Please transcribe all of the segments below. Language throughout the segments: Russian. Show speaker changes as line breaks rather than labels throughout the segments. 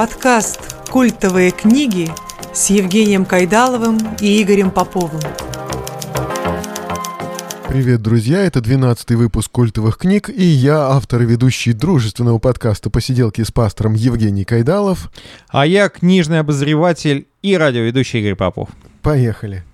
Подкаст «Культовые книги» с Евгением Кайдаловым и Игорем Поповым.
Привет, друзья! Это 12-й выпуск культовых книг, и я, автор и ведущий дружественного подкаста «Посиделки с пастором» Евгений Кайдалов.
А я книжный обозреватель и радиоведущий Игорь Попов.
Поехали!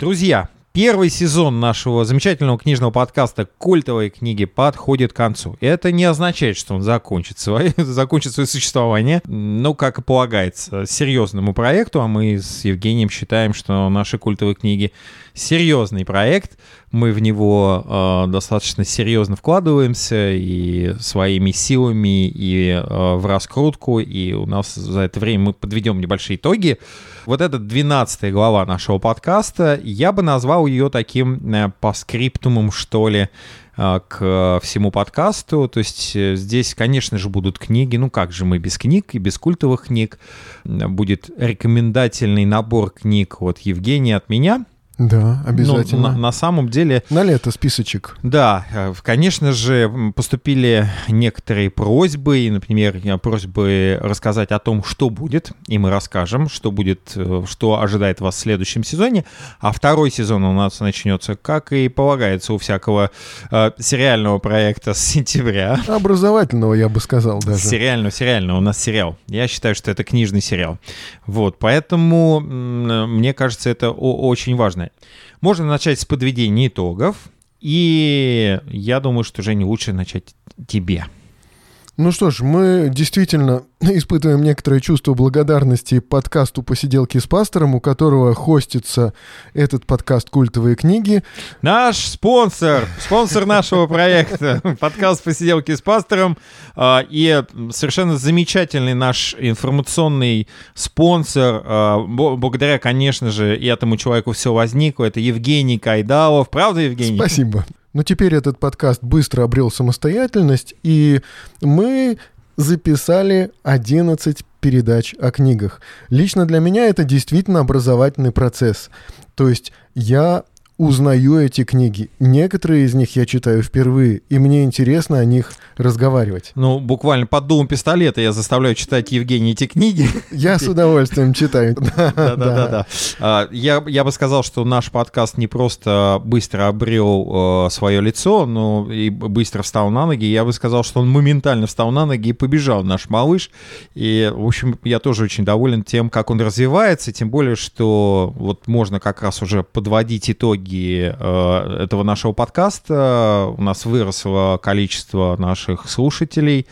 Друзья, Первый сезон нашего замечательного книжного подкаста «Культовые книги» подходит к концу. Это не означает, что он закончит свое, закончит свое существование, ну, как и полагается, серьезному проекту, а мы с Евгением считаем, что наши культовые книги серьезный проект, мы в него э, достаточно серьезно вкладываемся и своими силами, и э, в раскрутку, и у нас за это время мы подведем небольшие итоги. Вот это 12 глава нашего подкаста, я бы назвал ее таким э, по что ли, э, к всему подкасту. То есть э, здесь, конечно же, будут книги. Ну как же мы без книг и без культовых книг. Будет рекомендательный набор книг от Евгения, от меня —
да, обязательно.
Ну, на, на самом деле...
На лето списочек.
Да, э, конечно же, поступили некоторые просьбы, и, например, просьбы рассказать о том, что будет, и мы расскажем, что будет, э, что ожидает вас в следующем сезоне. А второй сезон у нас начнется, как и полагается у всякого э, сериального проекта с сентября.
Образовательного, я бы сказал даже.
Сериального, сериального. У нас сериал. Я считаю, что это книжный сериал. Вот, поэтому, мне кажется, это очень важно важное. Можно начать с подведения итогов, и я думаю, что, Женя, лучше начать тебе.
Ну что ж, мы действительно испытываем некоторое чувство благодарности подкасту «Посиделки с пастором», у которого хостится этот подкаст «Культовые книги».
Наш спонсор, спонсор нашего проекта, подкаст «Посиделки с пастором», а, и совершенно замечательный наш информационный спонсор, а, благодаря, конечно же, и этому человеку все возникло, это Евгений Кайдалов. Правда, Евгений?
Спасибо. Но теперь этот подкаст быстро обрел самостоятельность, и мы записали 11 передач о книгах. Лично для меня это действительно образовательный процесс. То есть я узнаю эти книги. Некоторые из них я читаю впервые, и мне интересно о них разговаривать.
Ну, буквально под дулом пистолета я заставляю читать Евгений эти книги.
Я с удовольствием читаю.
Да-да-да. А, я бы сказал, что наш подкаст не просто быстро обрел э, свое лицо, но и быстро встал на ноги. Я бы сказал, что он моментально встал на ноги и побежал, наш малыш. И, в общем, я тоже очень доволен тем, как он развивается, тем более, что вот можно как раз уже подводить итоги итоги э, этого нашего подкаста у нас выросло количество наших слушателей.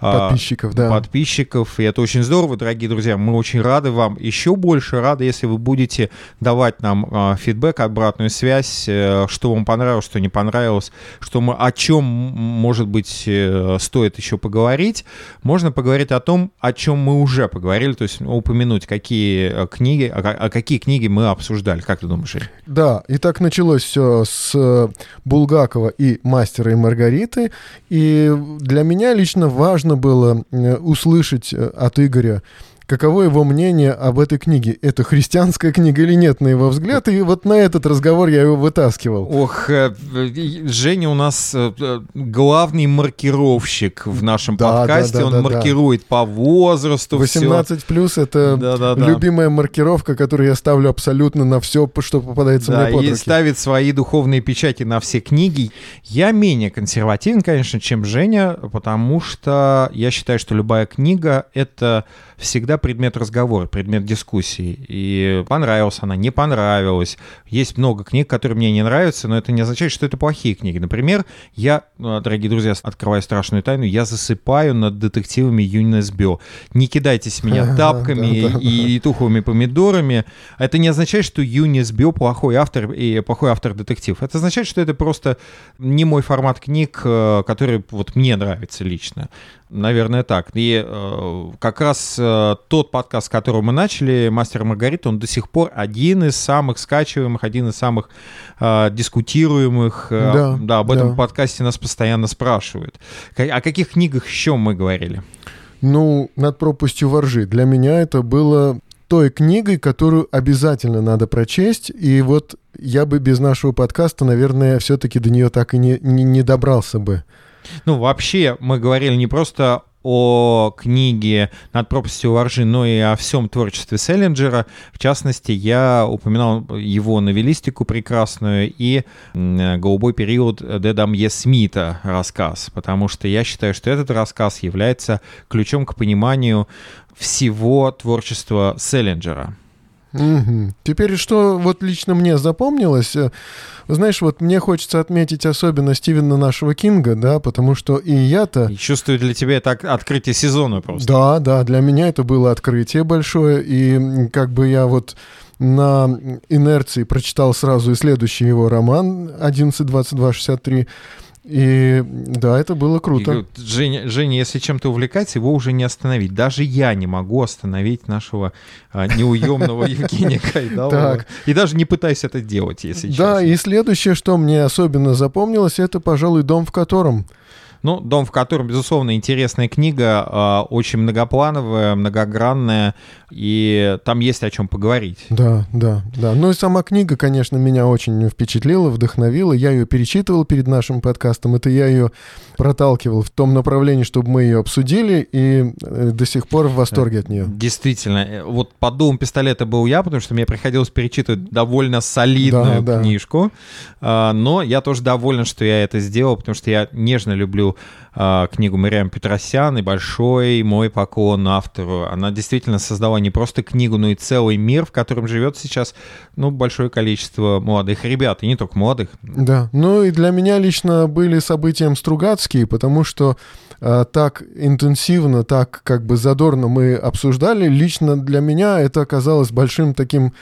А, подписчиков, да.
Подписчиков, и это очень здорово, дорогие друзья. Мы очень рады вам. Еще больше рады, если вы будете давать нам а, фидбэк, обратную связь, э, что вам понравилось, что не понравилось, что мы, о чем, может быть, э, стоит еще поговорить. Можно поговорить о том, о чем мы уже поговорили, то есть упомянуть, какие э, книги, а, какие книги мы обсуждали. Как ты думаешь, Игорь?
Да, и так началось все с Булгакова и Мастера и Маргариты. И для меня лично важно важно было э, услышать э, от Игоря каково его мнение об этой книге. Это христианская книга или нет, на его взгляд? И вот на этот разговор я его вытаскивал.
Ох, э, Женя у нас э, главный маркировщик в нашем да, подкасте. Да, да, Он да, маркирует да. по возрасту
18 плюс это да, да, да. любимая маркировка, которую я ставлю абсолютно на все, что попадается да, мне под
и
руки.
ставит свои духовные печати на все книги. Я менее консервативен, конечно, чем Женя, потому что я считаю, что любая книга — это всегда предмет разговора, предмет дискуссии. И понравилась она, не понравилась. Есть много книг, которые мне не нравятся, но это не означает, что это плохие книги. Например, я, э, дорогие друзья, открываю страшную тайну, я засыпаю над детективами Юнис. Не кидайтесь меня тапками и туховыми помидорами. Это не означает, что Юнис плохой автор и плохой автор-детектив. Это означает, что это просто не мой формат книг, э, который вот мне нравится лично. Наверное, так. И э, как раз э, тот подкаст, с которого мы начали, «Мастер и Маргарита», он до сих пор один из самых скачиваемых, один из самых э, дискутируемых. Э, да, да, об этом да. подкасте нас постоянно спрашивают. О каких книгах еще мы говорили?
Ну, «Над пропастью воржи». Для меня это было той книгой, которую обязательно надо прочесть. И вот я бы без нашего подкаста, наверное, все-таки до нее так и не, не, не добрался бы.
Ну, вообще, мы говорили не просто о книге «Над пропастью воржи», но и о всем творчестве Селлинджера. В частности, я упоминал его новеллистику прекрасную и «Голубой период» Дедамье Смита рассказ, потому что я считаю, что этот рассказ является ключом к пониманию всего творчества Селлинджера.
Угу. Теперь что вот лично мне запомнилось, э, знаешь, вот мне хочется отметить особенно Стивена нашего Кинга, да, потому что и я-то...
Чувствую, для тебя это открытие сезона просто.
Да, да, для меня это было открытие большое, и как бы я вот на инерции прочитал сразу и следующий его роман 11.22.63, и да, это было круто.
И, Женя, Женя, если чем-то увлекается, его уже не остановить. Даже я не могу остановить нашего а, неуемного Евгения Кайдалова. И даже не пытаюсь это делать, если честно.
Да, и следующее, что мне особенно запомнилось, это, пожалуй, дом, в котором
ну, «Дом, в котором», безусловно, интересная книга, а, очень многоплановая, многогранная, и там есть о чем поговорить.
Да, да, да. Ну и сама книга, конечно, меня очень впечатлила, вдохновила. Я ее перечитывал перед нашим подкастом. Это я ее проталкивал в том направлении, чтобы мы ее обсудили, и э, до сих пор в восторге от нее.
Действительно. Э, вот под дом пистолета был я, потому что мне приходилось перечитывать довольно солидную да, книжку. Да. Но я тоже доволен, что я это сделал, потому что я нежно люблю э, книгу Мариам Петросян и большой мой поклон автору. Она действительно создала не просто книгу, но и целый мир, в котором живет сейчас ну, большое количество молодых ребят, и не только молодых.
Да, ну и для меня лично были событием Стругацкие, потому что э, так интенсивно, так как бы задорно мы обсуждали, лично для меня это оказалось большим таким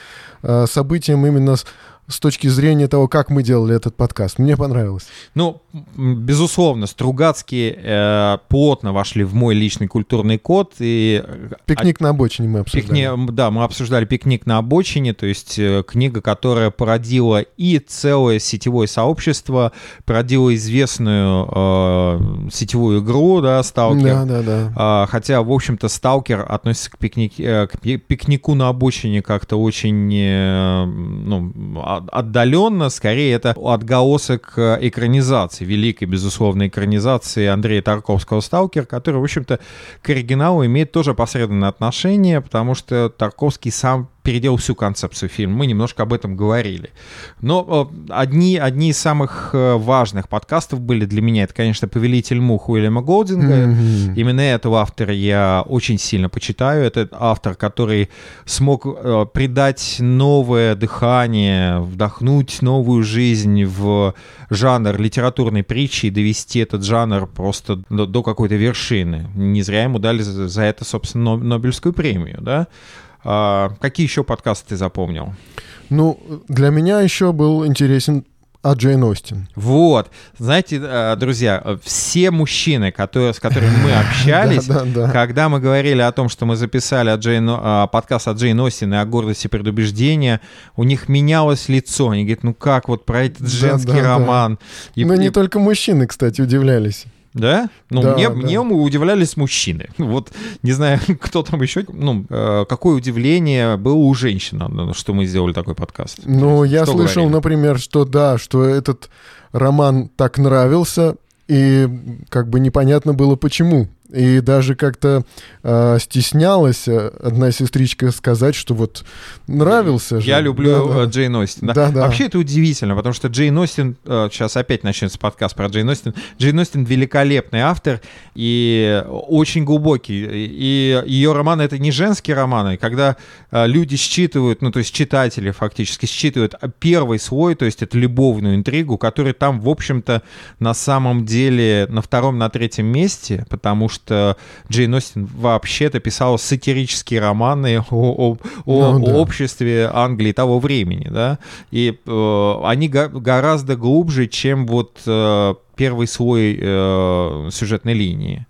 э, событием именно с с точки зрения того, как мы делали этот подкаст. Мне понравилось.
Ну, безусловно, Стругацкие э, плотно вошли в мой личный культурный код. И...
Э, Пикник на обочине мы обсуждали.
Пикни... Да, мы обсуждали «Пикник на обочине», то есть э, книга, которая породила и целое сетевое сообщество, породила известную э, сетевую игру, да, «Сталкер».
Да, да,
да. Э, хотя, в общем-то, «Сталкер» относится к, пикник... э, к пикнику на обочине как-то очень... Э, ну, отдаленно, скорее это отголосок э, экранизации, великой, безусловно, экранизации Андрея Тарковского «Сталкер», который, в общем-то, к оригиналу имеет тоже посредственное отношение, потому что Тарковский сам переделал всю концепцию фильма. Мы немножко об этом говорили. Но одни, одни из самых э, важных подкастов были для меня, это, конечно, «Повелитель мух» Уильяма Голдинга. Mm-hmm. Именно этого автора я очень сильно почитаю. Это автор, который смог э, придать новое дыхание, вдохнуть новую жизнь в жанр литературной притчи и довести этот жанр просто до, до какой-то вершины. Не зря ему дали за, за это, собственно, Нобелевскую премию, да? А, какие еще подкасты ты запомнил?
Ну, для меня еще был интересен а Джейн Остин.
Вот. Знаете, э, друзья, все мужчины, которые, с которыми мы общались, когда мы говорили о том, что мы записали от Джейн, э, подкаст от Джейн Остин и о гордости предубеждения, у них менялось лицо. Они говорят, ну как вот про этот женский роман.
И, Но не только мужчины, кстати, удивлялись.
Да? Ну, да, мне, да. мне удивлялись мужчины. Вот, не знаю, кто там еще... Ну, э, какое удивление было у женщин, что мы сделали такой подкаст.
Ну, я что слышал, говорили? например, что да, что этот роман так нравился, и как бы непонятно было почему. И даже как-то э, стеснялась э, одна сестричка сказать, что вот нравился же.
Я люблю да, да. Джейн Остин. Да? Да, да. Вообще это удивительно, потому что Джейн Остин, э, сейчас опять начнется подкаст про Джейн Остин, Джейн Остин великолепный автор и очень глубокий. И ее романы — это не женские романы. Когда э, люди считывают, ну то есть читатели фактически считывают первый слой, то есть это любовную интригу, который там, в общем-то, на самом деле на втором, на третьем месте, потому что что Джейн Остин вообще-то писала сатирические романы о, о, ну, да. обществе Англии того времени, да, и э, они го- гораздо глубже, чем вот э, первый слой э, сюжетной линии.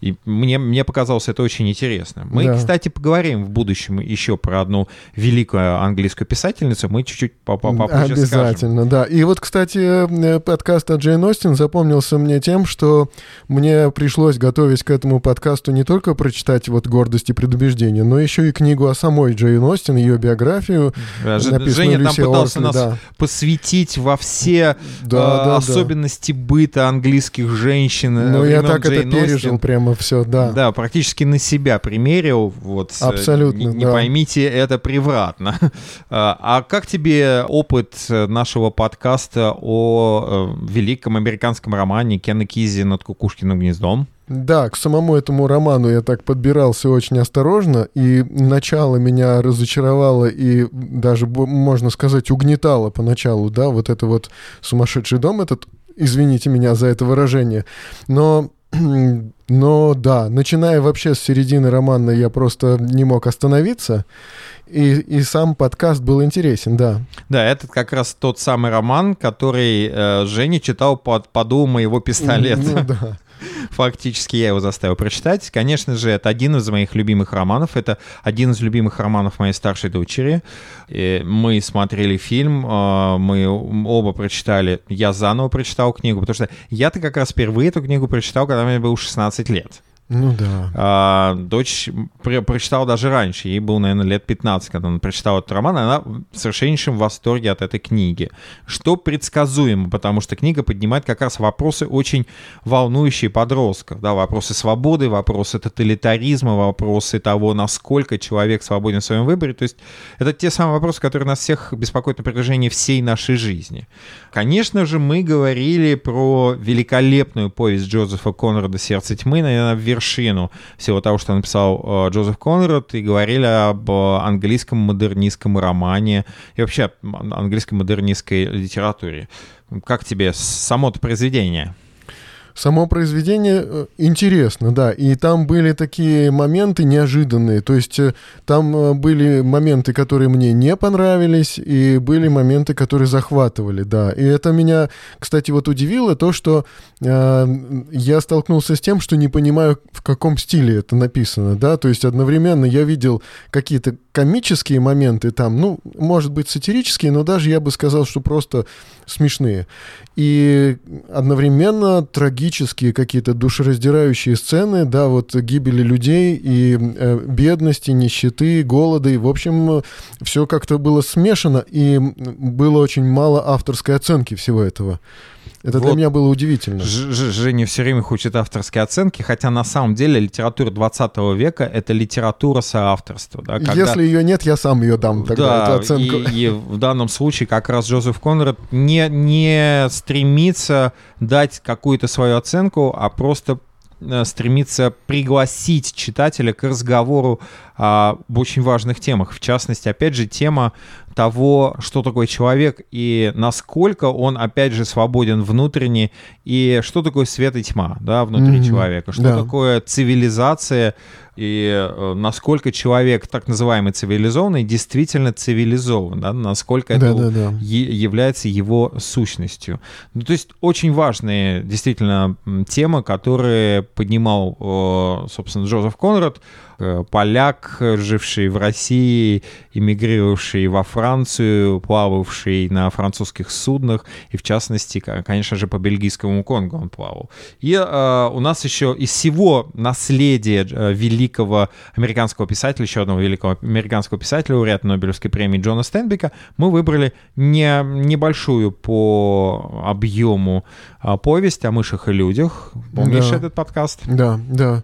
И мне, мне показалось это очень интересно. Мы,
Да.
кстати, поговорим в будущем еще про одну великую английскую писательницу. Мы чуть-чуть по- по- попозже скажем.
Обязательно, да. И вот, кстати, э, подкаст от Джейн Остин запомнился мне тем, что мне пришлось, готовясь к этому подкасту, не только прочитать вот «Гордость и предубеждение», но еще и книгу о самой Джейн Остин, ее биографию.
Да,
написанную
Женя там
Люси
пытался
Оркли,
нас
да.
посвятить во все
Да,
э,
да, да.
особенности быта английских женщин. э,
Ну, я так это
Джейн
пережил
Остин.
прямо все, да.
Да, практически на себя примерил. Вот, э,
Абсолютно,
Не, не
да.
поймите это превратно. А а как тебе опыт э, нашего подкаста о э, великом американском романе Кена Кизи «Над кукушкиным гнездом»?
Да, к самому этому роману я так подбирался очень осторожно, и начало меня разочаровало и даже, можно сказать, угнетало поначалу, да, вот это вот сумасшедший дом этот, извините меня за это выражение, но... Но да, начиная вообще с середины романа, я просто не мог остановиться, и, и сам подкаст был интересен, да.
Да, это как раз тот самый роман, который э, Женя читал под поду моего пистолета.
Ну да.
Фактически я его заставил прочитать. Конечно же, это один из моих любимых романов. Это один из любимых романов моей старшей дочери. И мы смотрели фильм, э, мы оба прочитали. Я заново прочитал книгу, потому что я-то как раз впервые эту книгу прочитал, когда мне было 16 лет.
Ну да.
А, дочь про- прочитала даже раньше, ей было, наверное, лет 15, когда она прочитала этот роман, и она в совершеннейшем восторге от этой книги. Что предсказуемо, потому что книга поднимает как раз вопросы очень волнующие подростков. Да, вопросы свободы, вопросы тоталитаризма, вопросы того, насколько человек свободен в своем выборе. То есть это те самые вопросы, которые нас всех беспокоят на протяжении всей нашей жизни. Конечно же, мы говорили про великолепную повесть Джозефа Конрада «Сердце тьмы», наверное, вершину всего того, что написал э, Джозеф Конрад, и говорили об э, английском модернистском романе и вообще английской модернистской литературе. Как тебе само-то произведение?
Само произведение э, интересно, да, и там были такие моменты неожиданные, то есть э, там э, были моменты, которые мне не понравились, и были моменты, которые захватывали, да, и это меня, кстати, вот удивило то, что э, я столкнулся с тем, что не понимаю, в каком стиле это написано, да, то есть одновременно я видел какие-то комические моменты там, ну, может быть, сатирические, но даже я бы сказал, что просто смешные. И одновременно трагические какие-то душераздирающие сцены, да, вот гибели людей и э, бедности, нищеты, голода, и, в общем, все как-то было смешано, и было очень мало авторской оценки всего этого. Это для
Вот.
меня было удивительно.
Ж- Ж- Женя все время хочет авторские оценки, хотя на самом деле литература 20 века — это литература соавторства. Да, когда-
Если ее нет, я сам ее дам тогда, эту оценку.
И, и в данном случае как раз Джозеф Конрад не, не стремится дать какую-то свою оценку, а просто стремится пригласить читателя к разговору об очень важных темах. В частности, опять же, тема того, что такое человек и насколько он, опять же, свободен внутренне, и что такое свет и тьма да, внутри
Мгм,
человека, что
да.
такое цивилизация, и э, насколько человек, так называемый цивилизованный, действительно цивилизован, да, насколько это
Да-да-да.
е- является его сущностью. Ну, то есть очень важные действительно темы, которые поднимал, э, собственно, Джозеф Конрад, поляк, э, живший в России, эмигрировавший во Францию, плававший на французских суднах, и в частности, ко- конечно же, по бельгийскому Конго он плавал. И э, у нас еще из всего наследия э, великого американского писателя, еще одного великого американского писателя, лауреата Нобелевской премии Джона Стенбека, мы выбрали не, небольшую по объему а, повесть о мышах и людях. Помнишь
Да.
этот подкаст?
Да, да.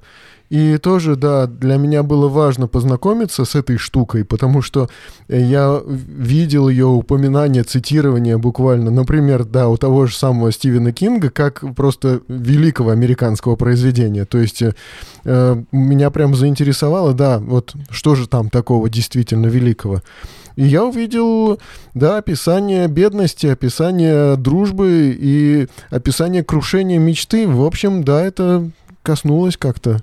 И тоже, да, для меня было важно познакомиться с этой штукой, потому что я видел ее упоминание, цитирование буквально, например, да, у того же самого Стивена Кинга, как просто великого американского произведения. То есть э, меня прям заинтересовало, да, вот что же там такого действительно великого. И я увидел, да, описание бедности, описание дружбы и описание крушения мечты. В общем, да, это коснулось как-то.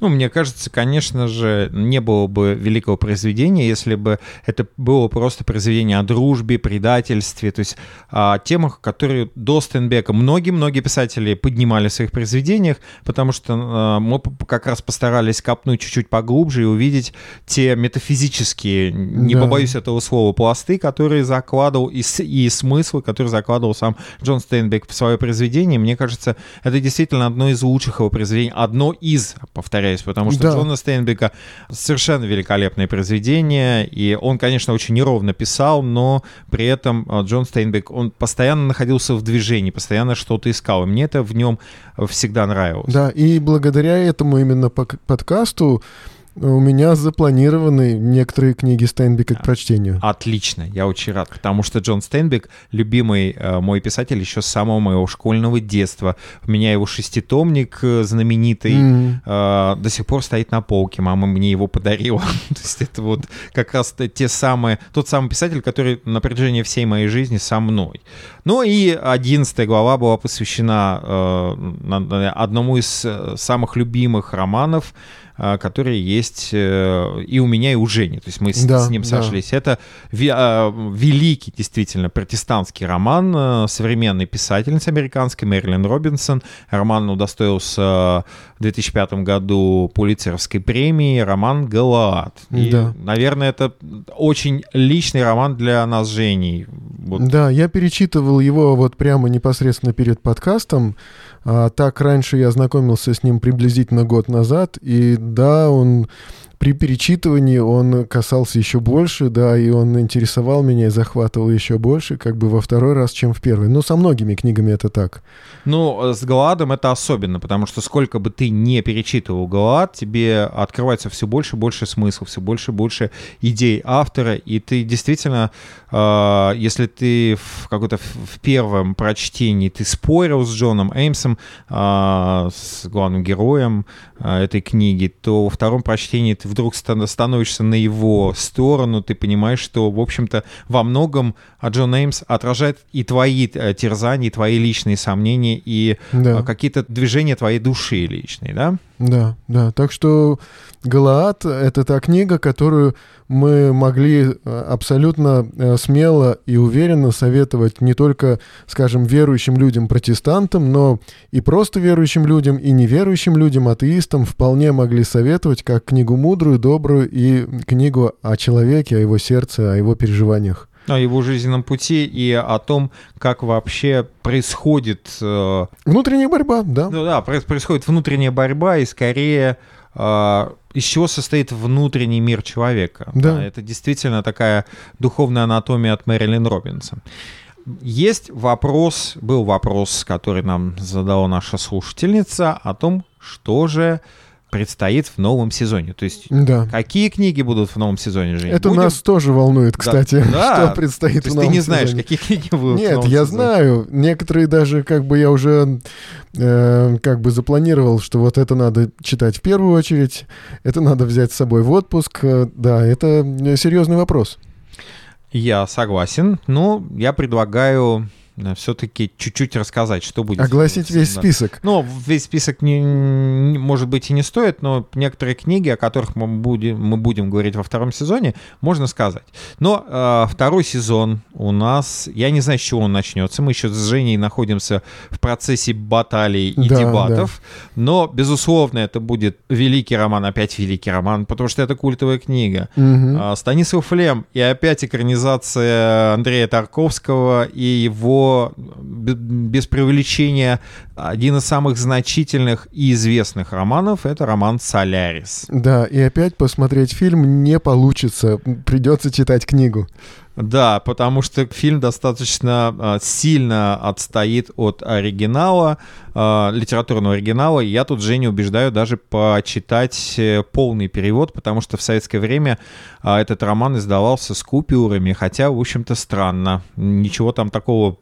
Ну, мне кажется, конечно же, не было бы великого произведения, если бы это было просто произведение о дружбе, предательстве, то есть о темах, которые до Стенбека многие-многие писатели поднимали в своих произведениях, потому что э, мы как раз постарались копнуть чуть-чуть поглубже и увидеть те метафизические, не
Да.
побоюсь этого слова, пласты, которые закладывал, и, и смыслы, которые закладывал сам Джон Стейнбек в свое произведение. Мне кажется, это действительно одно из лучших его произведений, одно из, повторяюсь, потому что
Да.
Джона Стейнбека совершенно великолепное произведение, и он, конечно, очень неровно писал, но при этом э, Джон Стейнбек, он постоянно находился в движении, постоянно что-то искал, и мне это в нем всегда нравилось.
Да, и благодаря этому именно подкасту у меня запланированы некоторые книги Стайнбека к прочтению.
Отлично, я очень рад, потому что Джон Стейнбек любимый э, мой писатель еще с самого моего школьного детства. У меня его шеститомник э, знаменитый
М.
э, до сих пор стоит на полке, мама мне его подарила. То есть это вот как раз те самые, тот самый писатель, который на протяжении всей моей жизни со мной. Ну и одиннадцатая глава была посвящена э, одному из э, самых любимых романов, которые есть э, и у меня, и у Жени. То есть мы с,
Да,
с ним
да.
сошлись. Это э, великий, действительно, протестантский роман э, современной писательницы американской Мэрилин Робинсон. Роман удостоился в 2005 году Пулитцеровской премии. Роман «Галаад». И,
Да.
наверное, это очень личный роман для нас с Женей. Вот.
Да, я перечитывал его вот прямо непосредственно перед подкастом. А, так раньше я знакомился с ним приблизительно год назад, и да, он при перечитывании он касался еще больше, да, и он интересовал меня и захватывал еще больше, как бы во второй раз, чем в первый. Ну, со многими книгами это так.
Ну, э, с Галадом это особенно, потому что сколько бы ты не перечитывал Галад, тебе открывается все больше и больше смысл, все больше и больше идей автора, и ты действительно, э, если ты в какой-то в первом прочтении ты спорил с Джоном Эймсом, э, с главным героем э, этой книги, то во втором прочтении ты вдруг стан- становишься на его сторону, ты понимаешь, что, в общем-то, во многом а Джон Эймс отражает и твои э, терзания, и твои личные сомнения, и
Да.
а, какие-то движения твоей души личной, да?
Да, да. Так что Галаад — это та книга, которую мы могли э, абсолютно э, смело и уверенно советовать не только, скажем, верующим людям, протестантам, но и просто верующим людям, и неверующим людям, атеистам вполне могли советовать как книгу мудрую, добрую и книгу о человеке, о его сердце, о его переживаниях.
О его жизненном пути и о том, как вообще происходит, э,
Внутренняя борьба, да.
ну да, проис- происходит внутренняя борьба, и скорее э, из чего состоит внутренний мир человека.
Да.
это действительно такая духовная анатомия от Мэрилин Робинсон. Есть вопрос, был вопрос, который нам задала наша слушательница о том, что же предстоит в новом сезоне. То есть
Да.
Какие книги будут в новом сезоне, Жень?
Это
Будем-
нас тоже волнует, кстати,
Да.
что предстоит
То есть
в
ты
новом
не знаешь,
сезоне.
какие книги будут в
Нет,
новом
я
сезоне?
знаю. Некоторые даже как бы я уже э, как бы запланировал, что вот это надо читать в первую очередь, это надо взять с собой в отпуск. Э, Да, это э, серьезный вопрос.
Я согласен, но я предлагаю все-таки чуть-чуть рассказать, что будет.
Огласить весь
Да.
список.
Ну, весь список, не, не- может быть, и не стоит, но некоторые книги, о которых мы будем, мы будем говорить во втором сезоне, можно сказать. Но э, второй сезон у нас, я не знаю, с чего он начнется. Мы еще с Женей находимся в процессе баталий и
Да,
дебатов. Но, безусловно, это будет великий роман, опять великий роман, потому что это культовая книга. А, Станислав Лем и опять экранизация Андрея Тарковского и его, без преувеличения, один из самых значительных и известных романов — это роман «Солярис».
Да, и опять посмотреть фильм не получится. Придется читать книгу.
Да, потому что фильм достаточно а, сильно отстоит от оригинала, а, литературного оригинала. Я тут Женю убеждаю даже почитать э, полный перевод, потому что в советское время а, этот роман издавался с купюрами, хотя, в общем-то, странно. Ничего там такого...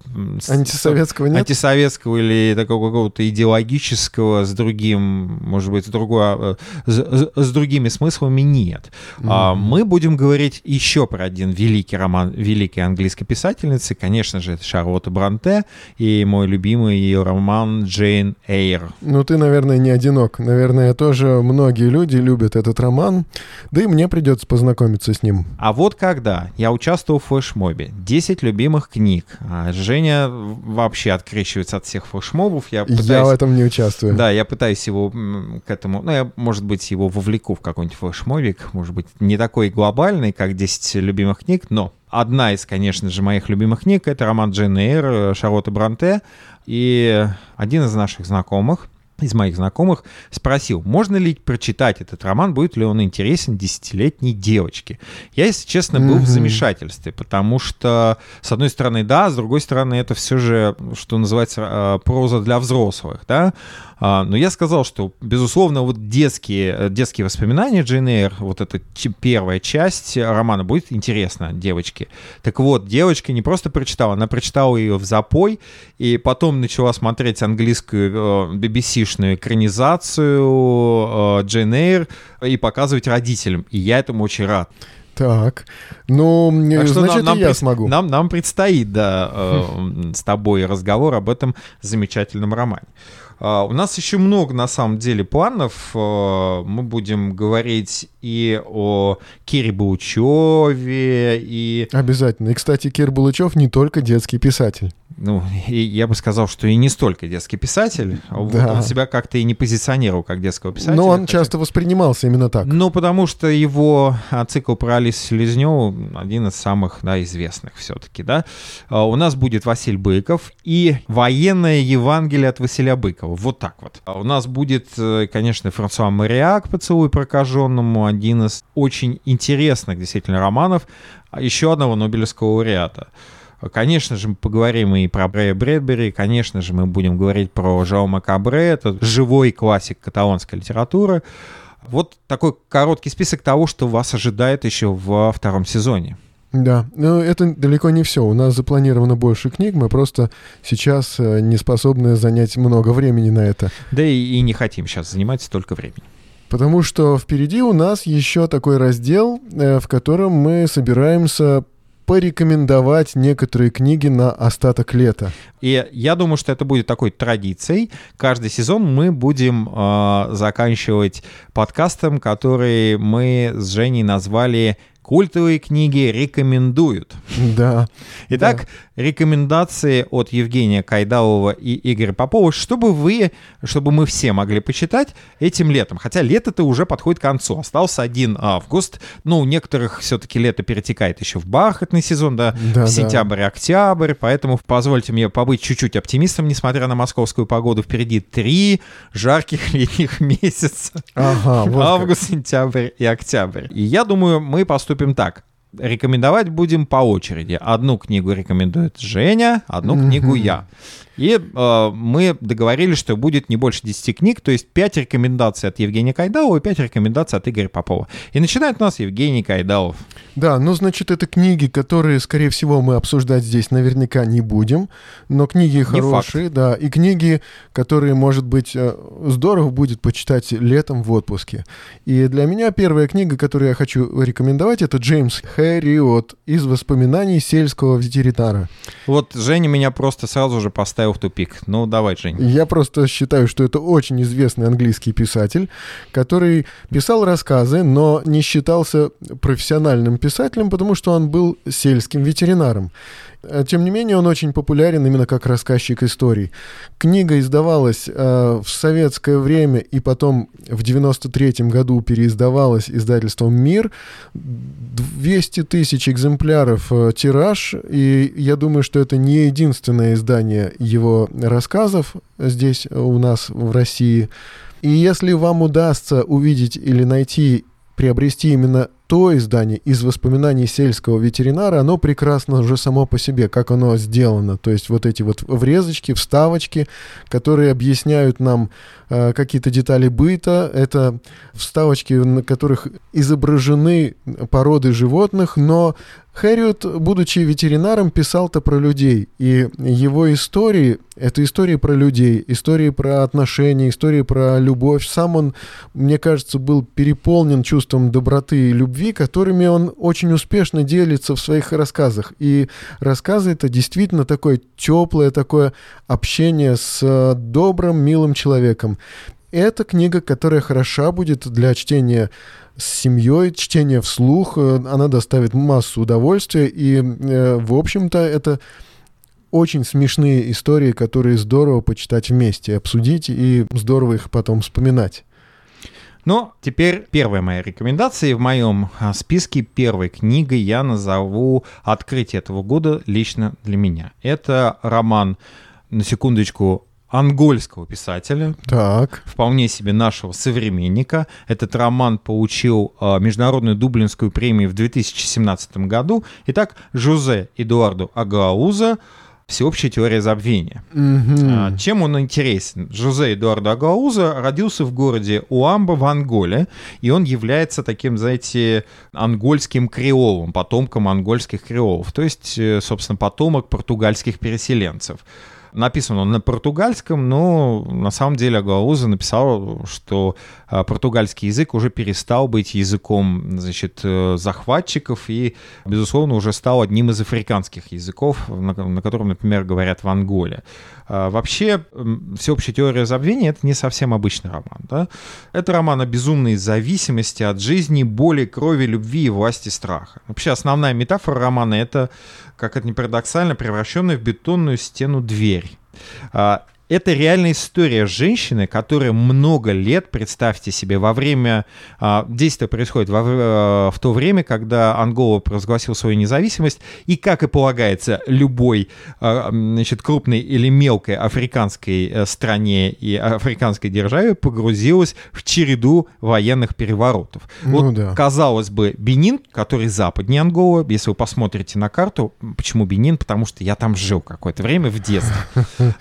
Антисоветского нет?
антисоветского или такого какого-то идеологического с другим, может быть, с, другой, э, с, с другими смыслами нет. А, мы будем говорить еще про один великий роман роман великой английской писательницы. Конечно же, это Шарлотта Бранте и мой любимый ее роман «Джейн Эйр».
Ну, ты, наверное, не одинок. Наверное, тоже многие люди любят этот роман, да и мне придется познакомиться с ним.
А вот когда я участвовал в флешмобе, 10 любимых книг, а Женя вообще открещивается от всех флешмобов. Я, пытаюсь...
я в этом не участвую.
Да, я пытаюсь его к этому... Ну, я, может быть, его вовлеку в какой-нибудь флешмобик, может быть, не такой глобальный, как 10 любимых книг, но одна из, конечно же, моих любимых книг — это роман Джейн Эйр э, Шарлотты Бранте. И один из наших знакомых, из моих знакомых спросил, можно ли прочитать этот роман, будет ли он интересен десятилетней девочке. Я, если честно, был mm-hmm. в замешательстве, потому что, с одной стороны, да, с другой стороны, это все же, что называется, э, проза для взрослых, да, а, но я сказал, что, безусловно, вот детские, э, детские воспоминания Джейн Эйр, вот эта первая часть романа будет интересна девочке. Так вот, девочка не просто прочитала, она прочитала ее в запой, и потом начала смотреть английскую BBC-шную э, экранизацию э, Джейн Эйр и показывать родителям. И я этому очень рад.
Так, ну, так что значит, нам, нам я пред... смогу.
Нам, нам предстоит, да, э, с тобой разговор об этом замечательном романе. Uh, у нас еще много, на самом деле, планов. Uh, мы будем говорить и о Кире Булычеве, и...
Обязательно. И, кстати, Кир Булычев не только детский писатель.
Ну, и я бы сказал, что и не столько детский писатель. Да. Вот он себя как-то и не позиционировал как детского писателя.
Но он хотя... часто воспринимался именно так.
Ну, потому что его а, цикл про Алису Селезневу один из самых да, известных все-таки. Да? А, у нас будет Василий Быков и военное Евангелие от Василия Быкова. Вот так вот. А у нас будет, э, конечно, Франсуа Мариак «Поцелуй прокаженному», один из очень интересных действительно романов еще одного Нобелевского лауреата. Конечно же, мы поговорим и про Брэя Брэдбери, конечно же, мы будем говорить про Жаума Кабре, это живой классик каталонской литературы. Вот такой короткий список того, что вас ожидает еще во втором сезоне.
Да, но это далеко не все. У нас запланировано больше книг, мы просто сейчас э, не способны занять много времени на это.
Да и, и не хотим сейчас занимать столько времени.
Потому что впереди у нас еще такой раздел, э, в котором мы собираемся порекомендовать некоторые книги на остаток лета.
И я думаю, что это будет такой традицией. Каждый сезон мы будем э, заканчивать подкастом, который мы с Женей назвали Культовые книги рекомендуют.
Да.
Итак, да. рекомендации от Евгения Кайдалова и Игоря Попова, чтобы вы, чтобы мы все могли почитать этим летом. Хотя лето-то уже подходит к концу. Остался один август. Ну, у некоторых все-таки лето перетекает еще в бархатный сезон, да, да в сентябрь, октябрь. Поэтому позвольте мне побыть чуть-чуть оптимистом, несмотря на московскую погоду. Впереди три жарких летних месяца. Ага, вот Август, как. сентябрь и октябрь. И я думаю, мы поступим поступим так. Рекомендовать будем по очереди. Одну книгу рекомендует Женя, одну книгу я. И э, мы договорились, что будет не больше 10 книг, то есть 5 рекомендаций от Евгения Кайдалова и 5 рекомендаций от Игоря Попова. И начинает у нас Евгений Кайдалов.
Да, ну, значит, это книги, которые, скорее всего, мы обсуждать здесь наверняка не будем, но книги хорошие, да, и книги, которые, может быть, э, здорово будет почитать летом в отпуске. И для меня первая книга, которую я хочу рекомендовать, это Джеймс Хэриот из воспоминаний сельского ветеринара.
Вот Женя меня просто сразу же поставил поставил в тупик. Ну, давай, Жень.
Я просто считаю, что это очень известный английский писатель, который писал рассказы, но не считался профессиональным писателем, потому что он был сельским ветеринаром. Э, тем не менее, он очень популярен именно как рассказчик историй. Книга издавалась э, в советское время и потом в 93 году переиздавалась издательством «Мир». 200 тысяч экземпляров э, тираж, и я думаю, что это не единственное издание его рассказов здесь у нас в России. И если вам удастся увидеть или найти, приобрести именно то издание из воспоминаний сельского ветеринара, оно прекрасно уже само по себе, как оно сделано. То есть вот эти вот врезочки, вставочки, которые объясняют нам э, какие-то детали быта. Это вставочки, на которых изображены породы животных, но Хэриот, будучи ветеринаром, писал-то про людей. И его истории — это истории про людей, истории про отношения, истории про любовь. Сам он, мне кажется, был переполнен чувством доброты и любви, любви, которыми он очень успешно делится в своих рассказах. И рассказы это действительно такое теплое, такое общение с э, добрым, милым человеком. Это книга, которая хороша будет для чтения с семьей, чтения вслух. Э, она доставит массу удовольствия. И, э, в общем-то, это очень смешные истории, которые здорово почитать вместе, обсудить и здорово их потом вспоминать.
Но теперь первая моя рекомендация. В моем а, списке первой книгой я назову «Открытие этого года лично для меня». Это роман, на секундочку, ангольского писателя.
Так.
Вполне себе нашего современника. Этот роман получил э, международную дублинскую премию в 2017 году. Итак, Жозе Эдуарду Агауза всеобщая теория забвения.
Мгм.
Чем он интересен? Жозе Эдуардо Агауза родился в городе Уамба в Анголе, и он является таким, знаете, ангольским креолом, потомком ангольских креолов, то есть, э, собственно, потомок португальских переселенцев. Написан он на португальском, но на самом деле Агауза написал, что а, португальский язык уже перестал быть языком значит, э, захватчиков и, безусловно, уже стал одним из африканских языков, на, на котором, например, говорят в Анголе. А, Вообще, всеобщая теория забвения — это не совсем обычный роман. Да? Это роман о безумной зависимости от жизни, боли, крови, любви и власти страха. Вообще, основная метафора романа — это, как это ни парадоксально, превращенная в бетонную стену дверь. А, Это реальная история женщины, которая много лет, представьте себе, во время... а, Действие происходит во вре- в то время, когда Ангола провозгласил свою независимость, и, как и полагается, любой а, значит, крупной или мелкой африканской э, стране и африканской державе погрузилась в череду военных переворотов.
Ну
вот,
да.
казалось бы, Бенин, который западнее Анголы, если вы посмотрите на карту, почему Бенин? Потому что я там жил какое-то время в детстве.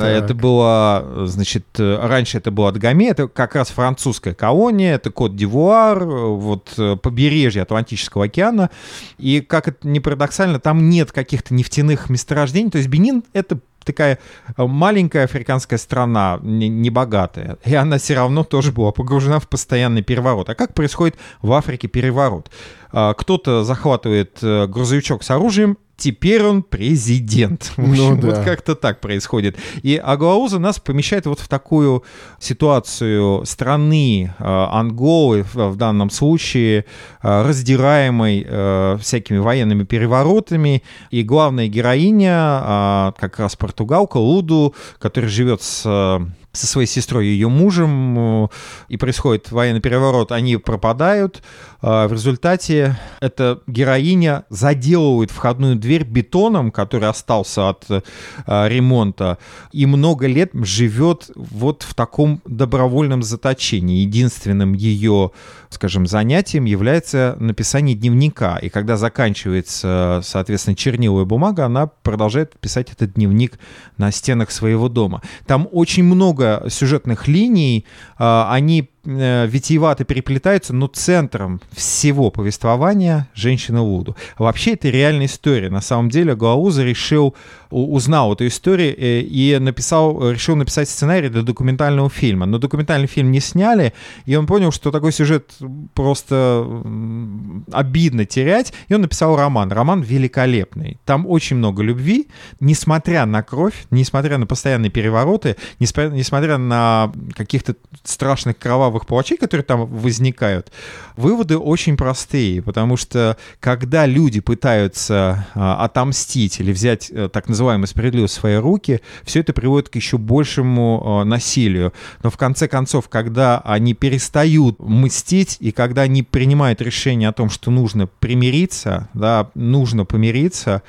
На- Это было, значит, э, раньше это было Дагомей, это как раз французская колония, это Кот-Дивуар, э, вот э, побережье Атлантического океана. И, как это ни парадоксально, там нет каких-то нефтяных месторождений. То есть Бенин — это такая маленькая африканская страна, не- небогатая, и она все равно тоже была погружена в постоянный переворот. А как происходит в Африке переворот? А, Кто-то захватывает э, грузовичок с оружием, теперь он президент. В общем,
Ну да.
вот как-то так происходит. И Аглауза нас помещает вот в такую ситуацию страны э, Анголы, в, данном случае, э, раздираемой э, всякими военными переворотами. И главная героиня, как раз португалка Луду, которая живет с со своей сестрой и ее мужем, э, и происходит военный переворот, они пропадают. А В результате эта героиня заделывает входную дверь бетоном, который остался от э, ремонта, и много лет живет вот в таком добровольном заточении. Единственным ее, скажем, занятием является написание дневника. И когда заканчивается, соответственно, черниловая бумага, она продолжает писать этот дневник на стенах своего дома. Там очень много сюжетных линий, а, они витиевато переплетаются, но центром всего повествования женщина Луду. Вообще это реальная история. На самом деле Гауза решил, узнал эту историю э, и написал, решил написать сценарий для документального фильма. Но документальный фильм не сняли, и он понял, что такой сюжет просто обидно терять, и он написал роман. Роман великолепный. Там очень много любви, несмотря на кровь, несмотря на постоянные перевороты, несмотря на каких-то страшных кровавых палачей, которые там возникают, выводы очень простые, потому что когда люди пытаются а, отомстить или взять э, так называемую справедливость в свои руки, все это приводит к еще большему э, насилию. Но в конце концов, когда они перестают мстить и когда они принимают решение о том, что нужно примириться, да, нужно помириться,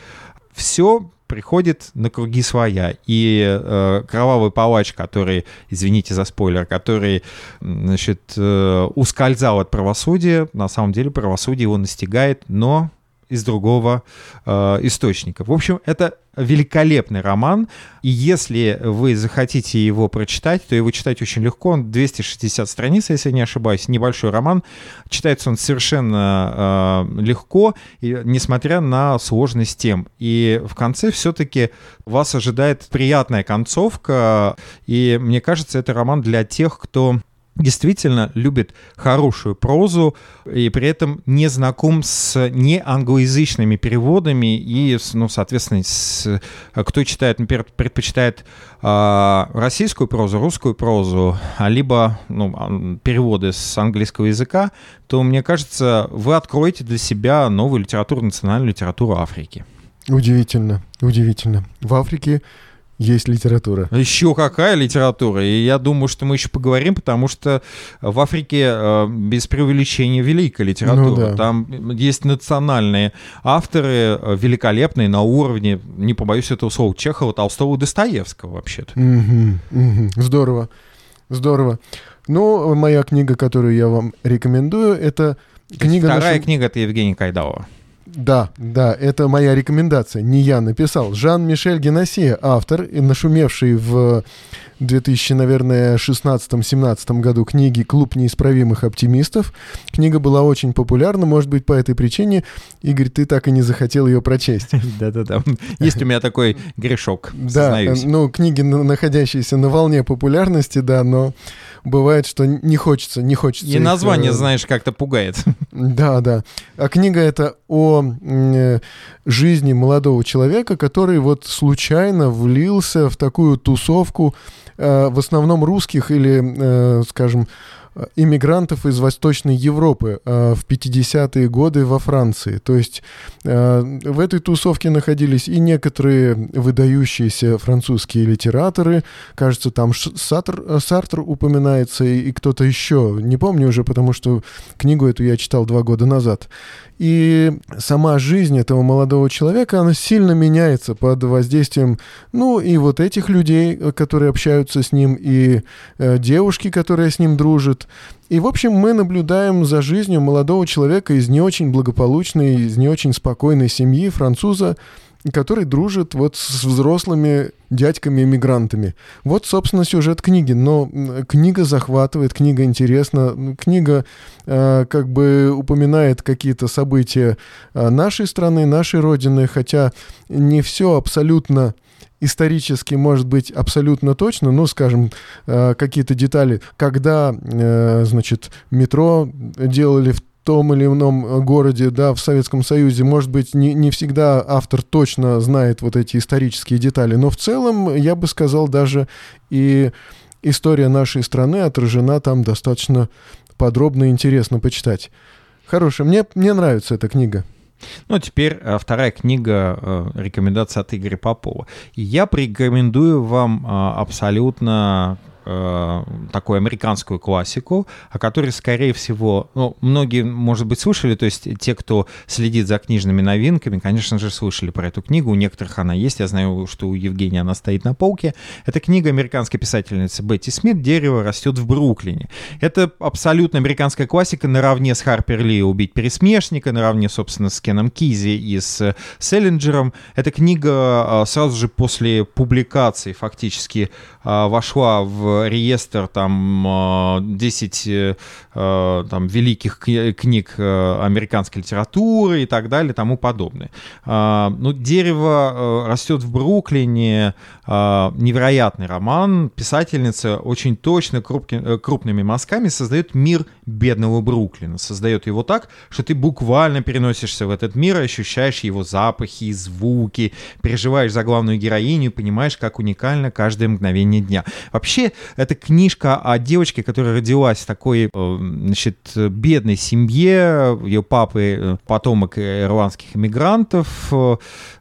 все приходит на круги своя. И э, кровавый палач, который, извините за спойлер, который, значит, э, ускользал от правосудия, на самом деле правосудие его настигает, но из другого э, источника. В общем, это великолепный роман, и если вы захотите его прочитать, то его читать очень легко, он 260 страниц, если не ошибаюсь, небольшой роман, читается он совершенно э, легко, и, несмотря на сложность тем. И в конце все-таки вас ожидает приятная концовка, и мне кажется, это роман для тех, кто действительно любит хорошую прозу и при этом не знаком с неанглоязычными переводами и, ну, соответственно, с, кто читает, например, предпочитает э, российскую прозу, русскую прозу, а либо ну, переводы с английского языка, то, мне кажется, вы откроете для себя новую литературу, национальную литературу Африки.
Удивительно, удивительно. В Африке есть литература.
Еще какая литература? И я думаю, что мы еще поговорим, потому что в Африке э, без преувеличения великая литература. Ну, да. Там есть национальные авторы, э, великолепные на уровне, не побоюсь этого слова, Чехова, Толстого, Достоевского вообще-то.
Угу, угу. Здорово, здорово. Ну, моя книга, которую я вам рекомендую, это книга...
Вторая нашего... книга — это Евгений Кайдалова.
Да, да, это моя рекомендация. Не я написал. Жан-Мишель Генасье, автор, и нашумевший в 2000, наверное, 16-17 году книги «Клуб неисправимых оптимистов». Книга была очень популярна, может быть, по этой причине, Игорь, ты так и не захотел ее прочесть.
Да-да-да. Есть у меня такой грешок,
Да, ну, книги, находящиеся на волне популярности, да, но бывает, что не хочется, не хочется.
И название, э, знаешь, как-то пугает.
Да, да. А книга это о э, жизни молодого человека, который вот случайно влился в такую тусовку э, в основном русских или, скажем, иммигрантов из Восточной Европы э, в 50-е годы во Франции. То есть э, в этой тусовке находились и некоторые выдающиеся французские литераторы. Кажется, там Сартр, э, Сартр упоминается и, и кто-то еще. Не помню уже, потому что книгу эту я читал два года назад. И сама жизнь этого молодого человека, она сильно меняется под воздействием, ну, и вот этих людей, которые общаются с ним, и э, девушки, которая с ним дружит. И, в общем, мы наблюдаем за жизнью молодого человека из не очень благополучной, из не очень спокойной семьи, француза, который дружит вот с взрослыми дядьками-иммигрантами. Вот, собственно, сюжет книги. Но книга захватывает, книга интересна. Книга э, как бы упоминает какие-то события э, нашей страны, нашей родины, хотя не все абсолютно исторически может быть абсолютно точно, ну, скажем, э, какие-то детали, когда, э, значит, метро делали в том или ином городе, да, в Советском Союзе, может быть, не, не всегда автор точно знает вот эти исторические детали, но в целом, я бы сказал, даже и история нашей страны отражена там достаточно подробно и интересно почитать. Хорошая, мне, мне нравится эта книга.
Ну, теперь э, вторая книга, э, рекомендация от Игоря Попова. Я порекомендую вам абсолютно э, такую американскую классику, о которой, скорее всего, ну, многие, может быть, слышали, то есть те, кто следит за книжными новинками, конечно же, слышали про эту книгу, у некоторых она есть, я знаю, что у Евгения она стоит на полке. Это книга американской писательницы Бетти Смит «Дерево растет в Бруклине». Это абсолютно американская классика наравне с Харпер Ли «Убить пересмешника», наравне, собственно, с Кеном Кизи и с Селлинджером. Эта книга э, сразу же после публикации фактически э, вошла в реестр там 10 э, э, там, великих книг э, американской литературы и так далее, и тому подобное. А, ну, «Дерево растет в Бруклине», невероятный роман, писательница очень точно крупными мазками создает мир бедного Бруклина, создает его так, что ты буквально переносишься в этот мир, ощущаешь его запахи, звуки, переживаешь за главную героиню, понимаешь, как уникально каждое мгновение дня. Вообще, это книжка о девочке, которая родилась в такой, э, значит, бедной семье. Ее папы потомок ирландских иммигрантов.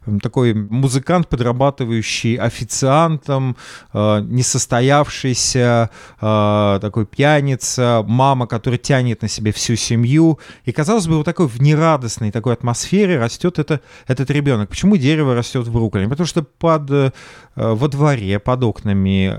Э, такой музыкант, подрабатывающий официантом, несостоявшийся такой пьяница, мама, которая тянет на себе всю семью. И, казалось бы, вот такой в нерадостной такой атмосфере растет это, этот ребенок. Почему дерево растет в Бруклине? Потому что под, во дворе, под окнами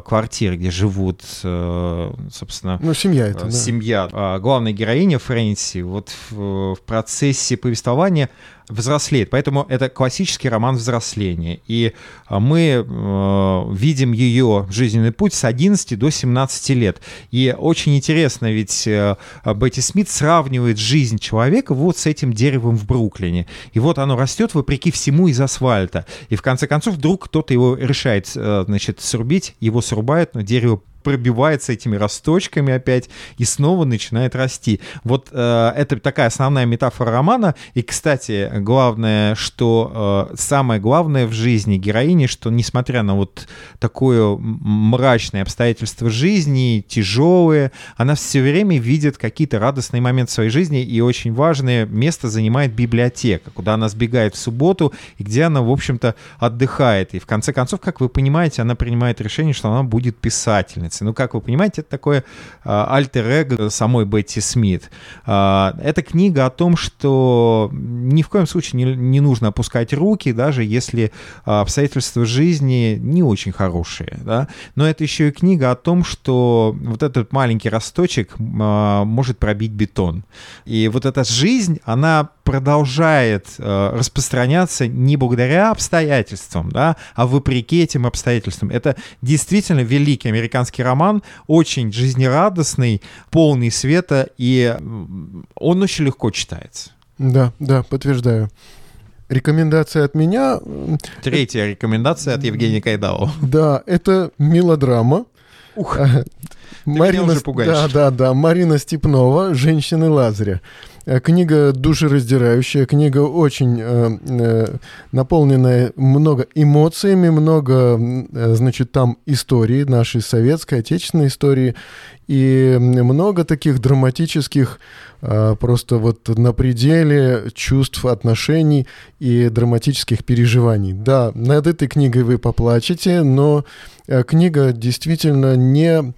квартиры, где живут, э, собственно...
Ну, семья это,
да. Семья. А главная героиня Фрэнси вот в, в процессе повествования взрослеет. Поэтому это классический роман взросления. И а, мы э, видим ее жизненный путь с 11 до 17 лет. И очень интересно, ведь э, Бетти Смит сравнивает жизнь человека вот с этим деревом в Бруклине. И вот оно растет вопреки всему из асфальта. И в конце концов вдруг кто-то его решает, э, значит, срубить, его срубают, но дерево пробивается этими росточками опять и снова начинает расти. Вот э, это такая основная метафора романа. И, кстати, главное, что э, самое главное в жизни героини, что несмотря на вот такое мрачное обстоятельство жизни, тяжелые, она все время видит какие-то радостные моменты своей жизни, и очень важное место занимает библиотека, куда она сбегает в субботу, и где она, в общем-то, отдыхает. И в конце концов, как вы понимаете, она принимает решение, что она будет писательницей. Ну, как вы понимаете, это такое альтер-эго самой Бетти Смит. А, это книга о том, что ни в коем случае не, не нужно опускать руки, даже если обстоятельства жизни не очень хорошие. Да? Но это еще и книга о том, что вот этот маленький росточек а, может пробить бетон. И вот эта жизнь, она продолжает э, распространяться не благодаря обстоятельствам, да, а вопреки этим обстоятельствам. Это действительно великий американский роман, очень жизнерадостный, полный света, и он очень легко читается.
Да, да, подтверждаю. Рекомендация от меня.
Третья рекомендация от Евгения Кайдалова.
Да, это мелодрама.
Ух,
Марина,
уже пугаешь.
Да, да, да. Марина Степнова «Женщины Лазаря». Э, книга душераздирающая, книга очень э, э, наполненная много эмоциями, много, значит, там истории, нашей советской, отечественной истории, и много таких драматических, просто вот на пределе чувств, отношений и драматических переживаний. Да, над этой книгой вы поплачете, но книга действительно не,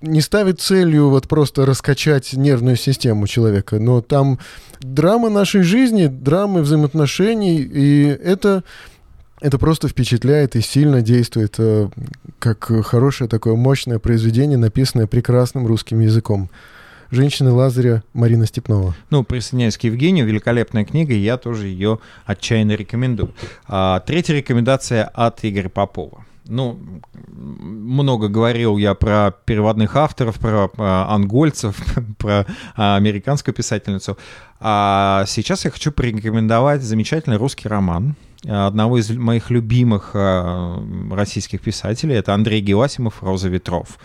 не ставит целью вот просто раскачать нервную систему человека но там драма нашей жизни, драмы взаимоотношений, и это это просто впечатляет и сильно действует, э, как хорошее такое мощное произведение, написанное прекрасным русским языком. «Женщины Лазаря» Марина Степнова.
Ну, присоединяюсь к Евгению. Великолепная книга, и я тоже ее отчаянно рекомендую. А, третья рекомендация от Игоря Попова ну, много говорил я про переводных авторов, про, про ангольцев, про а, американскую писательницу. А сейчас я хочу порекомендовать замечательный русский роман одного из моих любимых а, российских писателей. Это Андрей Геласимов «Роза ветров».